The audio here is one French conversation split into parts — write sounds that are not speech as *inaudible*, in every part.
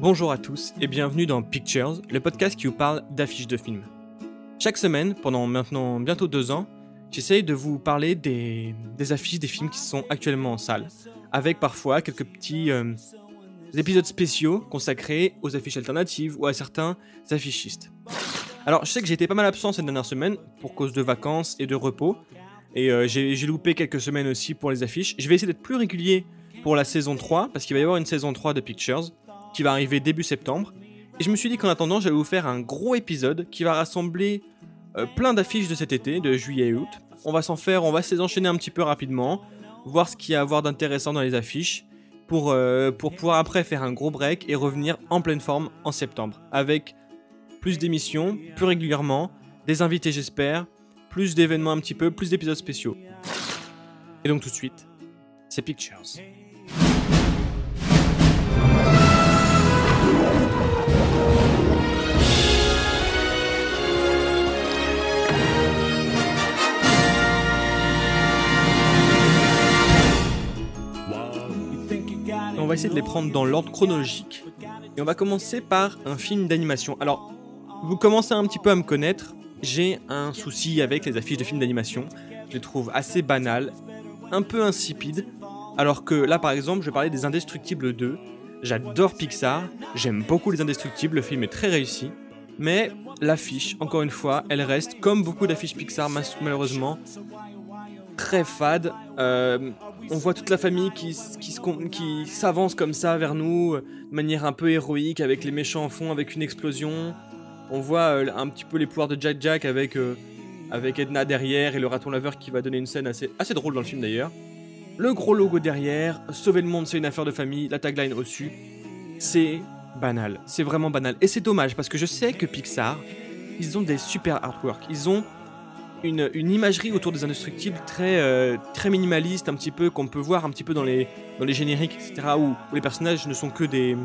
Bonjour à tous et bienvenue dans Pictures, le podcast qui vous parle d'affiches de films. Chaque semaine, pendant maintenant bientôt deux ans, j'essaye de vous parler des, affiches des films qui sont actuellement en salle, avec parfois quelques petits euh, épisodes spéciaux consacrés aux affiches alternatives ou à certains affichistes. Alors, je sais que j'ai été pas mal absent cette dernière semaine pour cause de vacances et de repos, et euh, j'ai loupé quelques semaines aussi pour les affiches. Je vais essayer d'être plus régulier pour la saison 3, parce qu'il va y avoir une saison 3 de Pictures qui va arriver début septembre. Et je me suis dit qu'en attendant, j'allais vous faire un gros épisode qui va rassembler euh, plein d'affiches de cet été, de juillet et août. On va s'en faire, on va s'enchaîner un petit peu rapidement, voir ce qu'il y a à voir d'intéressant dans les affiches, pour, euh, pour pouvoir après faire un gros break et revenir en pleine forme en septembre, avec plus d'émissions, plus régulièrement, des invités j'espère, plus d'événements un petit peu, plus d'épisodes spéciaux. Et donc tout de suite, c'est Pictures. Va essayer de les prendre dans l'ordre chronologique. Et on va commencer par un film d'animation. Alors, vous commencez un petit peu à me connaître. J'ai un souci avec les affiches de films d'animation. Je les trouve assez banales, un peu insipides. Alors que là, par exemple, je parler des Indestructibles 2. J'adore Pixar, j'aime beaucoup les Indestructibles, le film est très réussi. Mais l'affiche, encore une fois, elle reste, comme beaucoup d'affiches Pixar, malheureusement, très fade. Euh, on voit toute la famille qui, qui, s'avance comme ça vers nous, de manière un peu héroïque, avec les méchants en fond, avec une explosion. On voit euh, un petit peu les pouvoirs de Jack Jack avec, euh, avec Edna derrière et le raton laveur qui va donner une scène assez, assez drôle dans le film d'ailleurs. Le gros logo derrière, sauver le monde c'est une affaire de famille, la tagline au-dessus. C'est banal, c'est vraiment banal. Et c'est dommage parce que je sais que Pixar, ils ont des super artwork. Ils ont une, imagerie autour des indestructibles très, euh, très minimaliste, un petit peu, qu'on peut voir un petit peu dans les, dans les génériques, etc., où, les personnages ne sont que des,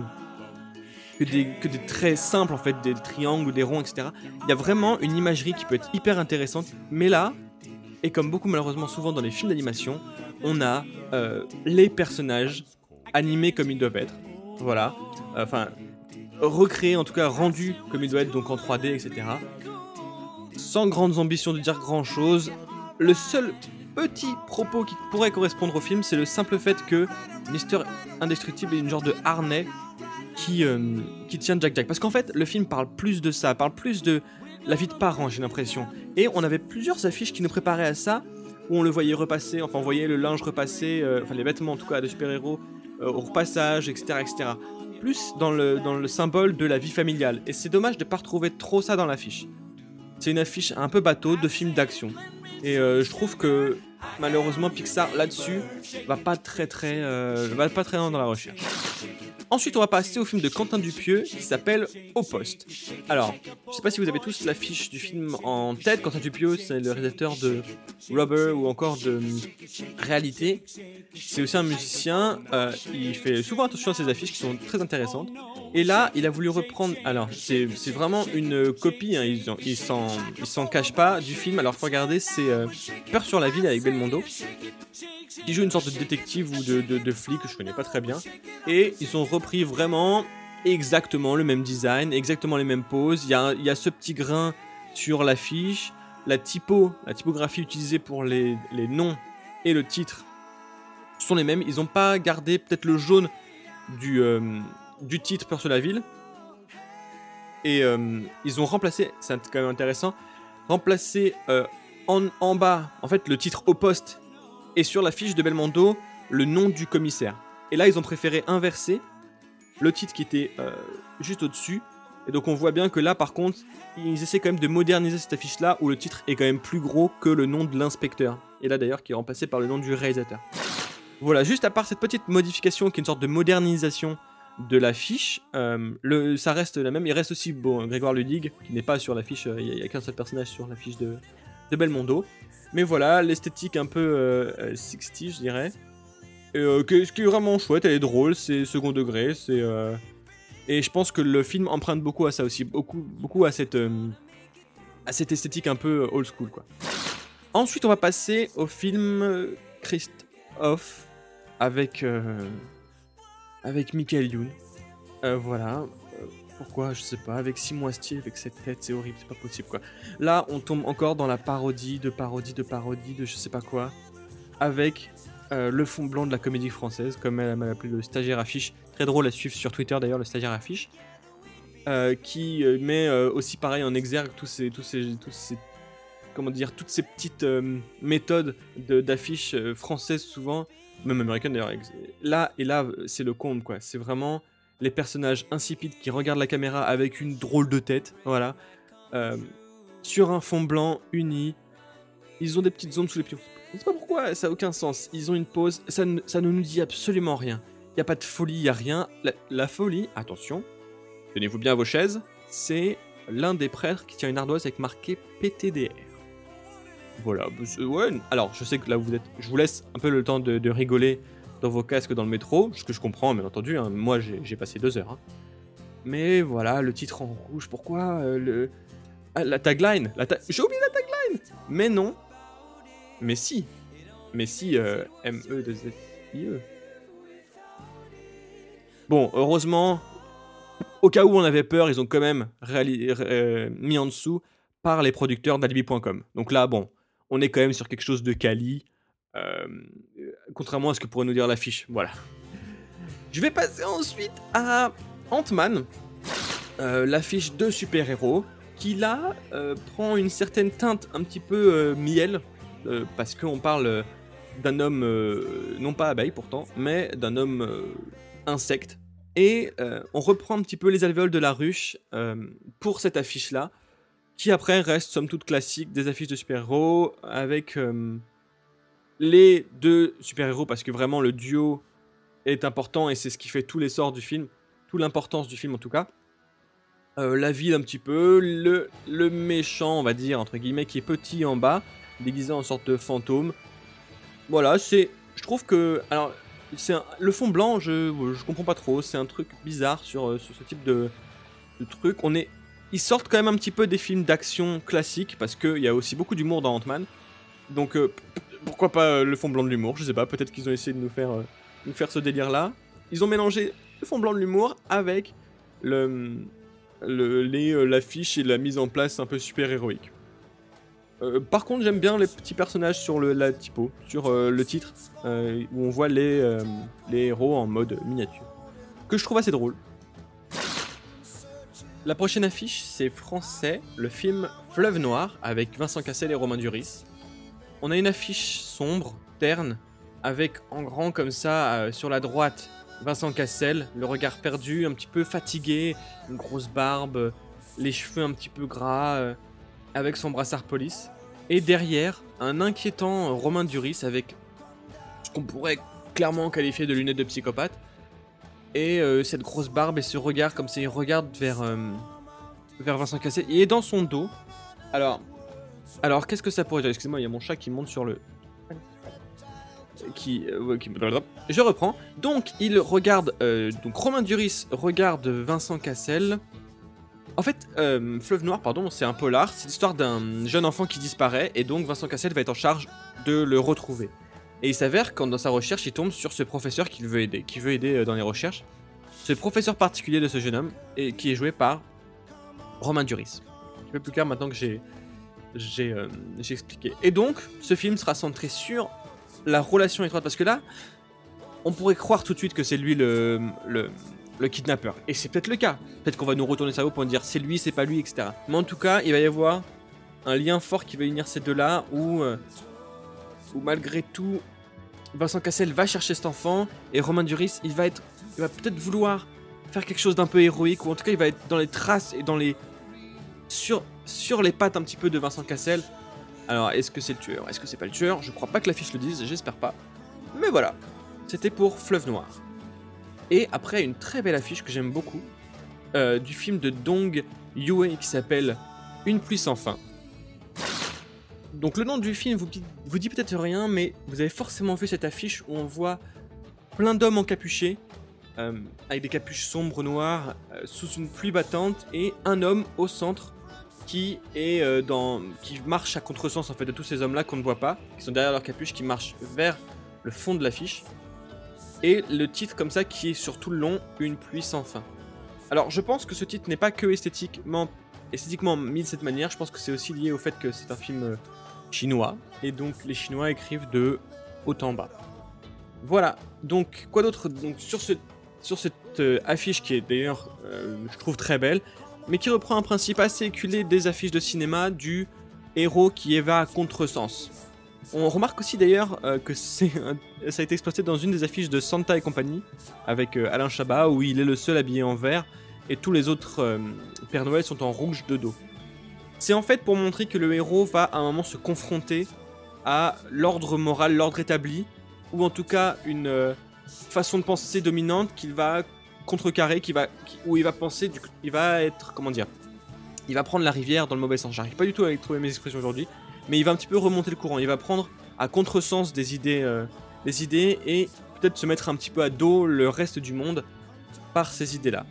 que des, que des traits simples, en fait, des triangles des ronds, etc. Il y a vraiment une imagerie qui peut être hyper intéressante, mais là, et comme beaucoup malheureusement souvent dans les films d'animation, on a euh, les personnages animés comme ils doivent être. Voilà. Enfin, recréés, en tout cas rendus comme ils doivent être, donc en 3D, etc sans grandes ambitions de dire grand chose. Le seul petit propos qui pourrait correspondre au film, c'est le simple fait que Mister Indestructible est une genre de harnais qui, euh, qui tient Jack Jack. Parce qu'en fait, le film parle plus de ça, parle plus de la vie de parents, j'ai l'impression. Et on avait plusieurs affiches qui nous préparaient à ça, où on le voyait repasser, enfin on voyait le linge repasser, euh, enfin les vêtements en tout cas de super-héros euh, au repassage, etc., etc. Plus dans le, dans le symbole de la vie familiale. Et c'est dommage de ne pas retrouver trop ça dans l'affiche. C'est une affiche un peu bateau de film d'action. Et euh, je trouve que malheureusement Pixar là-dessus va pas très très euh, va pas très loin dans la recherche. Ensuite, on va passer au film de Quentin Dupieux qui s'appelle Au Poste. Alors, je sais pas si vous avez tous l'affiche du film en tête. Quentin Dupieux, c'est le réalisateur de Rubber ou encore de Réalité. C'est aussi un musicien. Euh, il fait souvent attention à ses affiches qui sont très intéressantes. Et là, il a voulu reprendre. Alors, c'est vraiment une copie. Hein, il s'en cache pas du film. Alors, faut regarder. C'est euh, Peur sur la ville avec Belmondo qui joue une sorte de détective ou de, de, flic que je connais pas très bien. Et ils ont repris vraiment exactement le même design, exactement les mêmes poses. Il y a, il y a ce petit grain sur l'affiche. La typo, la typographie utilisée pour les, les noms et le titre sont les mêmes. Ils n'ont pas gardé peut-être le jaune du, euh, du titre Peur sur la ville. Et euh, ils ont remplacé, c'est quand même intéressant, remplacé euh, en, en, bas, en fait, le titre au poste et sur la fiche de Belmondo le nom du commissaire. Et là, ils ont préféré inverser le titre qui était euh, juste au-dessus. Et donc on voit bien que là, par contre, ils essaient quand même de moderniser cette affiche-là où le titre est quand même plus gros que le nom de l'inspecteur. Et là d'ailleurs, qui est remplacé par le nom du réalisateur. Voilà, juste à part cette petite modification qui est une sorte de modernisation de l'affiche, euh, ça reste la même. Il reste aussi bon, Grégoire Ludig, qui n'est pas sur l'affiche, euh, il n'y a, qu'un seul personnage sur l'affiche de, de Belmondo. Mais voilà, l'esthétique un peu euh, 60, euh, je dirais. Et, euh, ce qui est vraiment chouette, elle est drôle, c'est second degré, c'est... Euh, et je pense que le film emprunte beaucoup à ça aussi, beaucoup, beaucoup à cette, à cette esthétique un peu old school, quoi. Ensuite, on va passer au film Christophe avec, avec Michael Youn. Voilà. Pourquoi Je sais pas. Avec Simon Astier, avec cette tête, c'est horrible, c'est pas possible quoi. Là, on tombe encore dans la parodie de parodie de parodie de je sais pas quoi. Avec euh, le fond blanc de la comédie française, comme elle m'a appelé le stagiaire affiche. Très drôle à suivre sur Twitter d'ailleurs, le stagiaire affiche. Euh, qui euh, met aussi pareil en exergue tous ces, tous ces, tous ces comment dire, toutes ces petites méthodes de- d'affiches françaises souvent, même américaines d'ailleurs. Là et là, c'est le comble quoi. C'est vraiment les personnages insipides qui regardent la caméra avec une drôle de tête, voilà, euh, sur un fond blanc uni. Ils ont des petites zones sous les pieds. Je sais pas pourquoi, ça a aucun sens. Ils ont une pause, ça ne, ça ne nous dit absolument rien. Il y a pas de folie, il y a rien. La, folie, attention, tenez-vous bien à vos chaises, c'est l'un des prêtres qui tient une ardoise avec marqué PTDR. Voilà, bah, ouais. Alors, je sais que là vous êtes, je vous laisse un peu le temps de rigoler dans vos casques dans le métro, ce que je comprends, bien entendu. hein. Moi, j'ai passé deux heures. hein. Mais voilà, le titre en rouge. Pourquoi euh, le Ah, la tagline la J'ai oublié la tagline. Mais non. Mais si. Mais si. euh, M E 2 S I. Bon, heureusement, au cas où on avait peur, ils ont quand même euh, mis en dessous par les producteurs d'alibi.com. Donc là, bon, on est quand même sur quelque chose de quali, euh, contrairement à ce que pourrait nous dire l'affiche. Voilà. Je vais passer ensuite à Ant-Man, euh, l'affiche de super-héros, qui là euh, prend une certaine teinte un petit peu euh, miel, parce qu'on parle d'un homme, non pas abeille pourtant, mais d'un homme insecte. Et on reprend un petit peu les alvéoles de la ruche pour cette affiche-là, qui après reste somme toute classique des affiches de super-héros, avec les deux super-héros, parce que vraiment le duo est important et c'est ce qui fait tous les sorts du film, toute l'importance du film en tout cas. Euh, la ville un petit peu, le, le méchant, on va dire, entre guillemets, qui est petit en bas, déguisé en sorte de fantôme. Voilà, c'est. Je trouve que. Alors, c'est le fond blanc, je, je comprends pas trop, c'est un truc bizarre sur, euh, sur ce type de, de truc. On est. Ils sortent quand même un petit peu des films d'action classiques, parce qu'il y a aussi beaucoup d'humour dans Ant-Man. Donc, euh, pourquoi pas euh, le fond blanc de l'humour Je sais pas, peut-être qu'ils ont essayé de nous faire, euh, ce délire-là. Ils ont mélangé le fond blanc de l'humour avec euh, l'affiche et la mise en place un peu super héroïque. Euh, par contre, j'aime bien les petits personnages sur le, la typo, sur le titre, où on voit les, les héros en mode miniature. Que je trouve assez drôle. La prochaine affiche, c'est français, le film Fleuve Noir, avec Vincent Cassel et Romain Duris. On a une affiche sombre, terne, avec en grand comme ça, euh, sur la droite, Vincent Cassel, le regard perdu, un petit peu fatigué, une grosse barbe, les cheveux un petit peu gras, euh, avec son brassard police. Et derrière, un inquiétant Romain Duris avec ce qu'on pourrait clairement qualifier de lunettes de psychopathe. Et euh, cette grosse barbe et ce regard comme ça, il regarde vers, vers Vincent Cassel. Il est dans son dos. Alors, alors qu'est-ce que ça pourrait dire Excusez-moi, il y a mon chat qui monte sur le... Qui, euh, Je reprends. Donc, il regarde... euh, donc, Romain Duris regarde Vincent Cassel. En fait, euh, Fleuve Noir, pardon, c'est un polar. C'est l'histoire d'un jeune enfant qui disparaît. Et donc, Vincent Cassel va être en charge de le retrouver. Et il s'avère quand dans sa recherche, il tombe sur ce professeur qu'il veut aider, qui veut aider dans les recherches. Ce professeur particulier de ce jeune homme, et qui est joué par Romain Duris. Un peu plus clair maintenant que j'ai j'ai euh, j'ai expliqué. Et donc, ce film sera centré sur la relation étroite, parce que là, on pourrait croire tout de suite que c'est lui le, le, le kidnappeur. Et c'est peut-être le cas. Peut-être qu'on va nous retourner le cerveau pour dire c'est lui, c'est pas lui, etc. Mais en tout cas, il va y avoir un lien fort qui va unir ces deux-là, où, euh, malgré tout, Vincent Cassel va chercher cet enfant, et Romain Duris, il va il va peut-être vouloir faire quelque chose d'un peu héroïque, ou en tout cas, il va être dans les traces et dans les sur, les pattes un petit peu de Vincent Cassel. Alors, est-ce que c'est le tueur? Est-ce que c'est pas le tueur? Je crois pas que l'affiche le dise, j'espère pas. Mais voilà, c'était pour Fleuve Noir. Et après, une très belle affiche que j'aime beaucoup, euh, du film de Dong Yue qui s'appelle Une pluie sans fin. Donc le nom du film vous dit peut-être rien, mais vous avez forcément vu cette affiche où on voit plein d'hommes encapuchés, euh, avec des capuches sombres noires, euh, sous une pluie battante, et un homme au centre euh, qui marche à contresens en fait de tous ces hommes-là qu'on ne voit pas, qui sont derrière leur capuche, qui marchent vers le fond de l'affiche, et le titre comme ça qui est sur tout le long, une pluie sans fin. Alors, je pense que ce titre n'est pas que esthétiquement, mis de cette manière. Je pense que c'est aussi lié au fait que c'est un film euh, chinois. Et donc, les Chinois écrivent de haut en bas. Voilà. Donc, quoi d'autre? Donc, sur, ce, sur cette euh, affiche qui est d'ailleurs, je trouve très belle, mais qui reprend un principe assez éculé des affiches de cinéma du héros qui va à contresens. On remarque aussi d'ailleurs euh, que ça a été exploité dans une des affiches de Santa et compagnie, avec euh, Alain Chabat, où il est le seul habillé en vert, et tous les autres euh, Père Noël sont en rouge de dos. C'est en fait pour montrer que le héros va à un moment se confronter à l'ordre moral, l'ordre établi, ou en tout cas une façon de penser dominante qu'il va contrecarrer, qui va, où il va penser, il va être, comment dire, il va prendre la rivière dans le mauvais sens. J'arrive pas du tout à trouver mes expressions aujourd'hui, mais il va un petit peu remonter le courant. Il va prendre à contresens des idées, euh, des idées et peut-être se mettre un petit peu à dos le reste du monde par ces idées-là.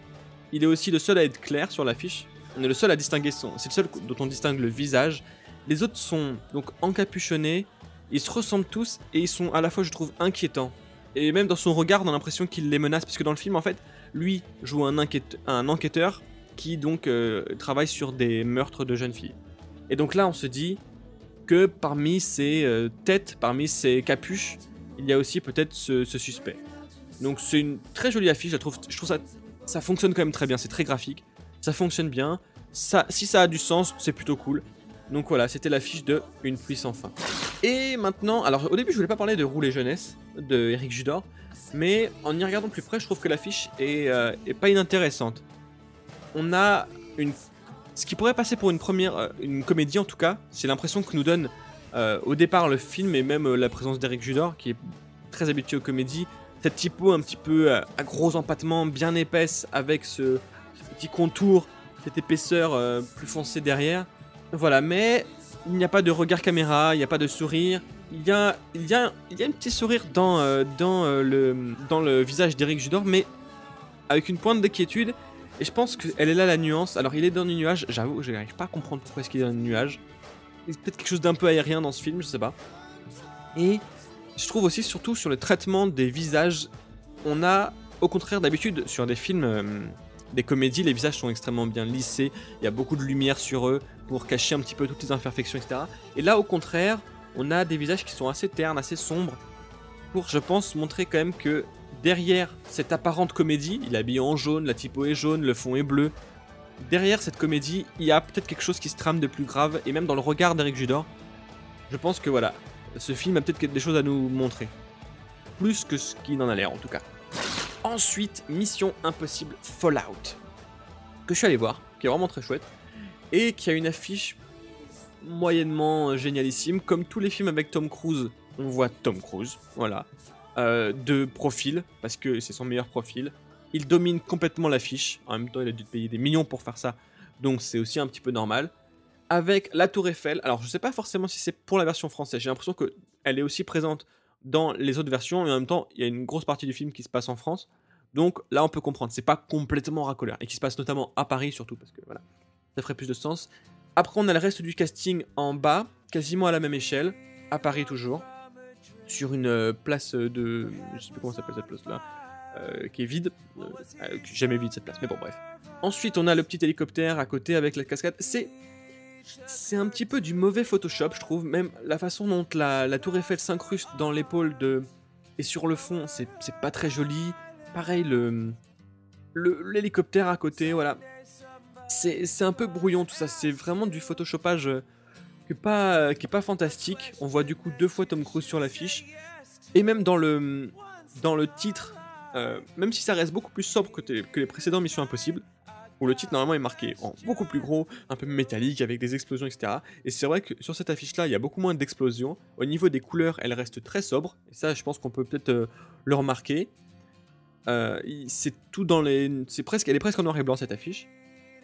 Il est aussi le seul à être clair sur l'affiche. On est le seul à distinguer son. C'est le seul dont on distingue le visage. Les autres sont donc encapuchonnés. Ils se ressemblent tous et ils sont à la fois, je trouve, inquiétants. Et même dans son regard, on a l'impression qu'il les menace. Parce que dans le film, en fait, lui joue un, enquêteur qui donc euh, travaille sur des meurtres de jeunes filles. Et donc là, on se dit que parmi ces euh, têtes, parmi ces capuches, il y a aussi peut-être ce, suspect. Donc c'est une très jolie affiche, je trouve, je trouve ça, ça fonctionne quand même très bien, c'est très graphique, ça fonctionne bien, ça, si ça a du sens, c'est plutôt cool. Donc voilà, c'était l'affiche de Une pluie sans fin. Et maintenant, alors au début je voulais pas parler de Rouler Jeunesse de Eric Judor, mais en y regardant plus près, je trouve que l'affiche est, euh, pas inintéressante on a une ce qui pourrait passer pour une première euh, une comédie en tout cas, c'est l'impression que nous donne euh, au départ le film et même euh, la présence d'Eric Judor qui est très habitué aux comédies, cette typo un petit peu à gros empattement, bien épaisse avec ce, petit contour, cette épaisseur plus foncée derrière. Voilà, mais il n'y a pas de regard caméra, il n'y a pas de sourire. Il y a, il y a, il y a un petit sourire dans, dans, le, dans le visage d'Eric Judor, mais avec une pointe d'inquiétude et je pense qu'elle est là la nuance. Alors il est dans les nuages, j'avoue, je n'arrive pas à comprendre pourquoi est-ce qu'il est dans les nuages. Il y a peut-être quelque chose d'un peu aérien dans ce film, je sais pas. Et je trouve aussi surtout sur le traitement des visages, on a au contraire d'habitude sur des films, euh, des comédies, les visages sont extrêmement bien lissés, il y a beaucoup de lumière sur eux pour cacher un petit peu toutes les imperfections, etc. Et là au contraire, on a des visages qui sont assez ternes, assez sombres, pour je pense montrer quand même que derrière cette apparente comédie, il est habillé en jaune, la typo est jaune, le fond est bleu. Derrière cette comédie, il y a peut-être quelque chose qui se trame de plus grave, et même dans le regard d'Eric Judor, je pense que voilà, ce film a peut-être des choses à nous montrer. Plus que ce qu'il en a l'air en tout cas. Ensuite, Mission Impossible Fallout, que je suis allé voir, qui est vraiment très chouette, et qui a une affiche moyennement génialissime, comme tous les films avec Tom Cruise. On voit Tom Cruise, voilà. Euh, de profil, parce que c'est son meilleur profil. Il domine complètement l'affiche. En même temps, il a dû payer des millions pour faire ça. Donc c'est aussi un petit peu normal. Avec la Tour Eiffel. Alors je sais pas forcément si c'est pour la version française. J'ai l'impression qu'elle est aussi présente dans les autres versions. Et en même temps, il y a une grosse partie du film qui se passe en France. Donc là, on peut comprendre. C'est pas complètement racoleur. Et qui se passe notamment à Paris surtout. Parce que voilà, ça ferait plus de sens. Après, on a le reste du casting en bas. Quasiment à la même échelle. À Paris toujours sur une euh, place de. Je sais plus comment s'appelle cette place là. Euh, qui est vide. Euh, jamais vide cette place, mais bon, bref. Ensuite, on a le petit hélicoptère à côté avec la cascade. C'est. C'est un petit peu du mauvais Photoshop, je trouve. Même la façon dont la, tour Eiffel s'incruste dans l'épaule de. Et sur le fond, c'est pas très joli. Pareil, le. L'hélicoptère à côté, voilà. C'est un peu brouillon tout ça. C'est vraiment du photoshopage qui est pas, qui est pas fantastique. On voit du coup deux fois Tom Cruise sur l'affiche. Et même dans le, dans le titre, euh, même si ça reste beaucoup plus sobre que, que, les précédents Missions Impossibles, où le titre normalement est marqué en beaucoup plus gros, un peu métallique, avec des explosions, etc. Et c'est vrai que sur cette affiche-là, il y a beaucoup moins d'explosions. Au niveau des couleurs, elle reste très sobre. Et ça, je pense qu'on peut peut-être euh, le remarquer. Euh, c'est tout dans les. C'est presque, elle est presque en noir et blanc cette affiche.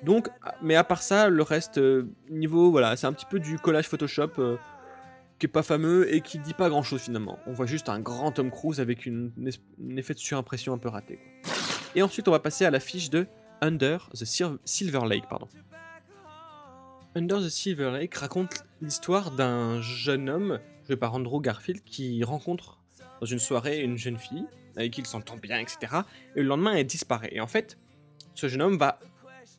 Donc, mais à part ça, le reste, euh, niveau, voilà, c'est un petit peu du collage Photoshop qui est pas fameux et qui dit pas grand chose finalement. On voit juste un grand Tom Cruise avec une, un effet de surimpression un peu raté. Et ensuite, on va passer à la fiche de Under the Silver Lake, pardon. Under the Silver Lake raconte l'histoire d'un jeune homme, joué par Andrew Garfield, qui rencontre dans une soirée une jeune fille avec qui il s'entend bien, etc. Et le lendemain, elle disparaît. Et en fait, ce jeune homme va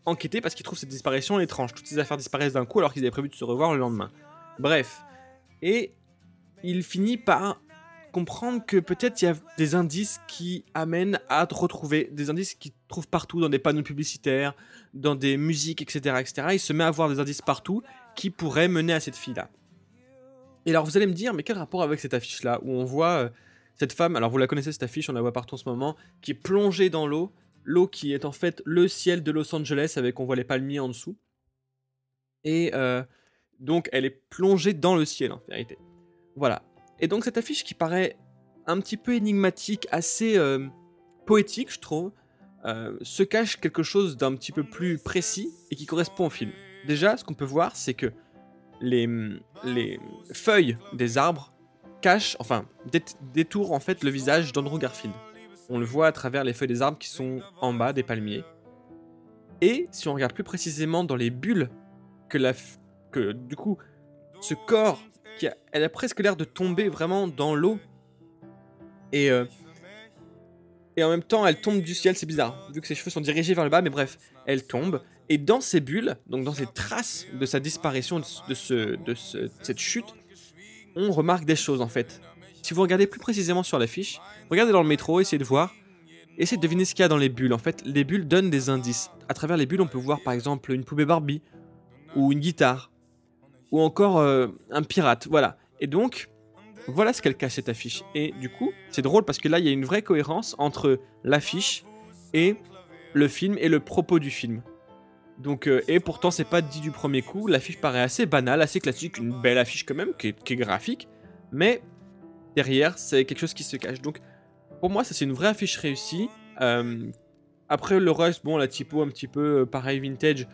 enquêter parce qu'il trouve cette disparition étrange. Toutes ces affaires disparaissent d'un coup alors qu'ils avaient prévu de se revoir le lendemain. Bref. Et il finit par comprendre que peut-être il y a des indices qui amènent à retrouver, des indices qu'il trouve partout dans des panneaux publicitaires, dans des musiques, etc., etc. Il se met à voir des indices partout qui pourraient mener à cette fille-là. Et alors vous allez me dire, mais quel rapport avec cette affiche-là où on voit euh, cette femme, alors vous la connaissez cette affiche, on la voit partout en ce moment, qui est plongée dans l'eau, l'eau qui est en fait le ciel de Los Angeles avec on voit les palmiers en dessous. Et euh, donc elle est plongée dans le ciel en vérité. Voilà. Et donc cette affiche qui paraît un petit peu énigmatique, assez euh, poétique je trouve, se cache quelque chose d'un petit peu plus précis et qui correspond au film. Déjà, ce qu'on peut voir, c'est que les, les feuilles des arbres cachent, enfin, détourent en fait le visage d'Andrew Garfield. On le voit à travers les feuilles des arbres qui sont en bas des palmiers. Et si on regarde plus précisément dans les bulles que la, que du coup, ce corps, qui a, elle a presque l'air de tomber vraiment dans l'eau. Et euh, et en même temps, elle tombe du ciel, c'est bizarre, vu que ses cheveux sont dirigés vers le bas, mais bref, elle tombe. Et dans ces bulles, donc dans ces traces de sa disparition, de, ce, de cette chute, on remarque des choses en fait. Si vous regardez plus précisément sur l'affiche, regardez dans le métro, essayez de voir, essayez de deviner ce qu'il y a dans les bulles. En fait, les bulles donnent des indices. À travers les bulles, on peut voir par exemple une poupée Barbie, ou une guitare, ou encore euh, un pirate, voilà. Et donc, voilà ce qu'elle cache cette affiche. Et du coup, c'est drôle parce que là, il y a une vraie cohérence entre l'affiche et le film et le propos du film. Donc, euh, et pourtant, c'est pas dit du premier coup. L'affiche paraît assez banale, assez classique, une belle affiche quand même, qui est, graphique. Mais derrière, c'est quelque chose qui se cache. Donc, pour moi, ça c'est une vraie affiche réussie. Euh, après, le reste, bon, la typo un petit peu pareil, vintage,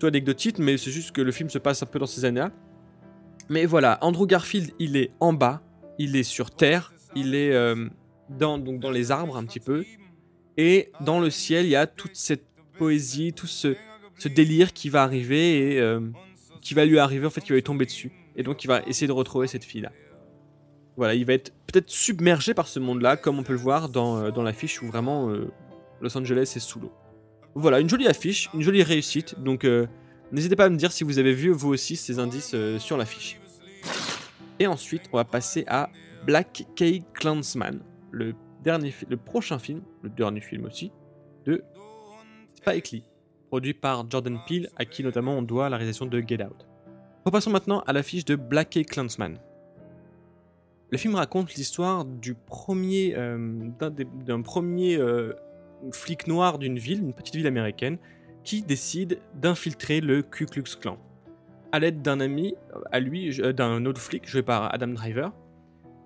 plutôt anecdotique, mais c'est juste que le film se passe un peu dans ces années-là. Mais voilà, Andrew Garfield, il est en bas, il est sur Terre, il est dans, donc dans les arbres un petit peu. Et dans le ciel, il y a toute cette poésie, tout ce, délire qui va arriver et euh, qui va lui arriver, en fait, qui va lui tomber dessus. Et donc, il va essayer de retrouver cette fille-là. Voilà, il va être peut-être submergé par ce monde-là, comme on peut le voir dans, euh, dans l'affiche où vraiment euh, Los Angeles est sous l'eau. Voilà, une jolie affiche, une jolie réussite. Donc, n'hésitez pas à me dire si vous avez vu vous aussi ces indices sur l'affiche. Et ensuite, on va passer à Black K Clansman, le dernier, le prochain film, le dernier film aussi, de Spike Lee, produit par Jordan Peele, à qui notamment on doit la réalisation de Get Out. Repassons maintenant à l'affiche de Black Clansman. Le film raconte l'histoire du premier, euh, d'un premier euh, flic noir d'une ville, une petite ville américaine, qui décide d'infiltrer le Ku Klux Klan. À l'aide d'un ami, à lui, d'un autre flic joué par Adam Driver,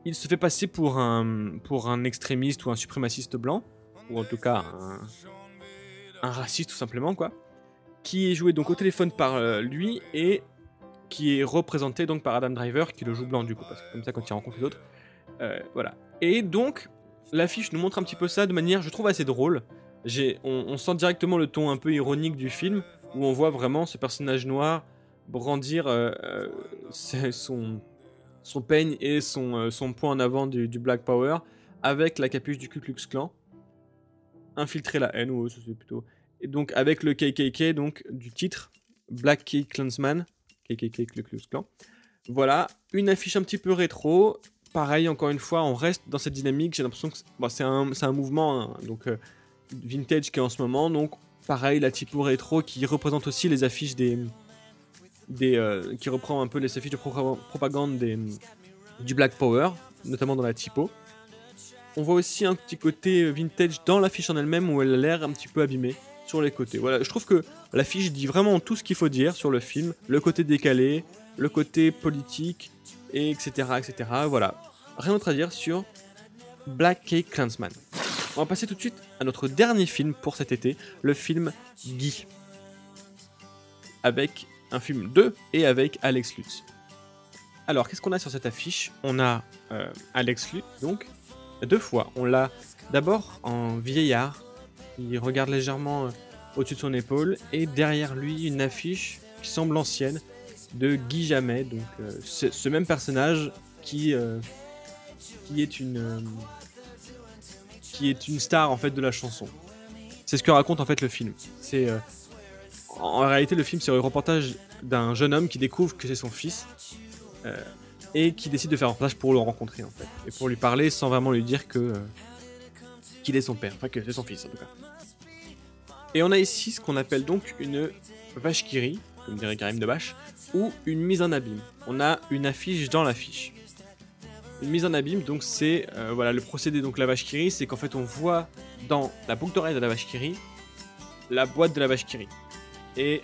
il se fait passer pour un, pour un extrémiste ou un suprémaciste blanc, ou en tout cas un, un raciste tout simplement quoi, qui est joué donc au téléphone par euh, lui et qui est représenté donc par Adam Driver qui le joue blanc du coup parce que comme ça quand il rencontre les autres, euh, voilà. Et donc l'affiche nous montre un petit peu ça de manière je trouve assez drôle. On, sent directement le ton un peu ironique du film où on voit vraiment ce personnage noir brandir euh, *laughs* son son peigne et son, son point en avant du, Black Power avec la capuche du Ku Klux Klan infiltrer la haine, ou c'est plutôt. Et donc avec le KKK, donc du titre Black Key Clansman, KKK le Klux Klan. Voilà, une affiche un petit peu rétro. Pareil, encore une fois, on reste dans cette dynamique. J'ai l'impression que c'est un, mouvement hein, donc euh, vintage qui est en ce moment. Donc pareil, la typo rétro qui représente aussi les affiches des, euh, qui reprend un peu les affiches de propagande du Black Power, notamment dans la typo. On voit aussi un petit côté vintage dans l'affiche en elle-même où elle a l'air un petit peu abîmée sur les côtés. Voilà, je trouve que l'affiche dit vraiment tout ce qu'il faut dire sur le film, le côté décalé, le côté politique, et etc., etc. Voilà, rien d'autre à dire sur Black Cake Clansman. On va passer tout de suite à notre dernier film pour cet été, le film Guy. Avec un film 2 et avec Alex Lutz. Alors, qu'est-ce qu'on a sur cette affiche? On a euh, Alex Lutz, donc, deux fois. On l'a d'abord en vieillard, il regarde légèrement euh, au-dessus de son épaule, et derrière lui une affiche qui semble ancienne de Guy Jamais, donc euh, ce même personnage qui, euh, qui est une qui est une star en fait de la chanson. C'est ce que raconte en fait le film. C'est euh, en réalité le film c'est le reportage d'un jeune homme qui découvre que c'est son fils euh, et qui décide de faire un reportage pour le rencontrer en fait et pour lui parler sans vraiment lui dire que euh, qu'il est son père, enfin que c'est son fils en tout cas. Et on a ici ce qu'on appelle donc une vache comme dirait Karim Debache, ou une mise en abîme. On a une affiche dans l'affiche. Une mise en abîme, donc c'est euh, voilà le procédé donc la vache qui c'est qu'en fait on voit dans la boucle d'oreille de la vache qui la boîte de la vache qui et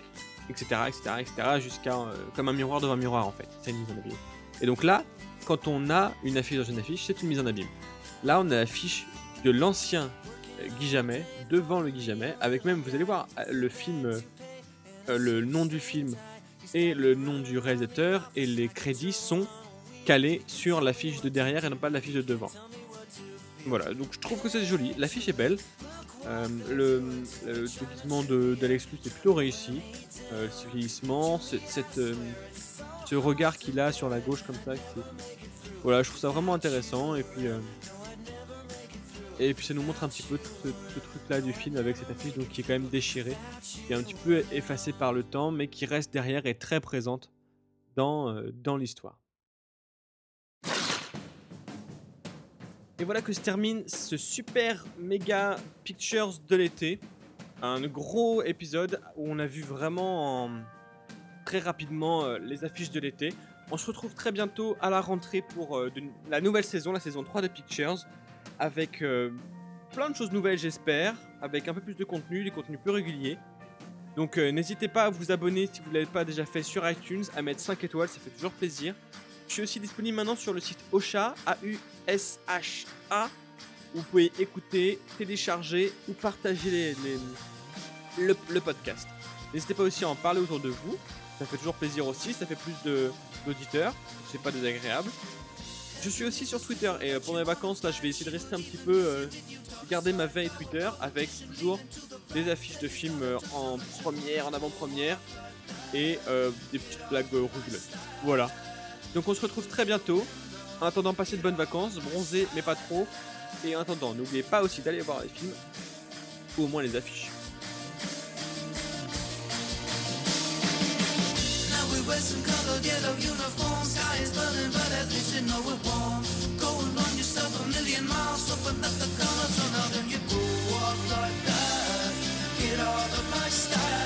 etc etc etc jusqu'à euh, comme un miroir devant un miroir en fait. C'est une mise en abîme. Et donc là, quand on a une affiche dans une affiche, c'est une mise en abîme. Là, on a l'affiche de l'ancien euh, Guy Jamais devant le Guy avec même, vous allez voir, le film, le nom du film et le nom du réalisateur et les crédits sont calés sur l'affiche de derrière et non pas l'affiche de devant. Voilà, donc je trouve que c'est joli. L'affiche est belle. Euh, le, le d'Alex Lutz est plutôt réussi. Euh, ce vieillissement, euh, ce regard qu'il a sur la gauche comme ça. Voilà, je trouve ça vraiment intéressant. Et puis, et puis ça nous montre un petit peu tout ce, truc-là du film avec cette affiche donc, qui est quand même déchirée, qui est un petit peu effacée par le temps, mais qui reste derrière et très présente dans, euh, dans l'histoire. Et voilà que se termine ce super méga pictures de l'été. Un gros épisode où on a vu vraiment en- très rapidement euh, les affiches de l'été. On se retrouve très bientôt à la rentrée pour euh, la nouvelle saison, la saison 3 de Pictures, avec euh, plein de choses nouvelles j'espère, avec un peu plus de contenu, des contenus plus réguliers. Donc euh, n'hésitez pas à vous abonner si vous ne l'avez pas déjà fait sur iTunes, à mettre 5 étoiles, ça fait toujours plaisir. Je suis aussi disponible maintenant sur le site Ocha, A-U-S-H-A, où vous pouvez écouter, télécharger ou partager le, le podcast. N'hésitez pas aussi à en parler autour de vous, ça fait toujours plaisir aussi, ça fait plus d'auditeurs, c'est pas désagréable. Je suis aussi sur Twitter et euh, pendant les vacances, là, je vais essayer de rester un petit peu, euh, garder ma veille Twitter avec toujours des affiches de films euh, en première, en avant-première et euh, des petites blagues rigolotes. Voilà. Donc on se retrouve très bientôt. En attendant, passez de bonnes vacances, bronzez mais pas trop. Et en attendant, n'oubliez pas aussi d'aller voir les films ou au moins les affiches. wear some colored yellow uniform. Sky is burning, but at least you know it warm. Go and run yourself a million miles, open up the colors on out, and you go up like that. Get all the my style.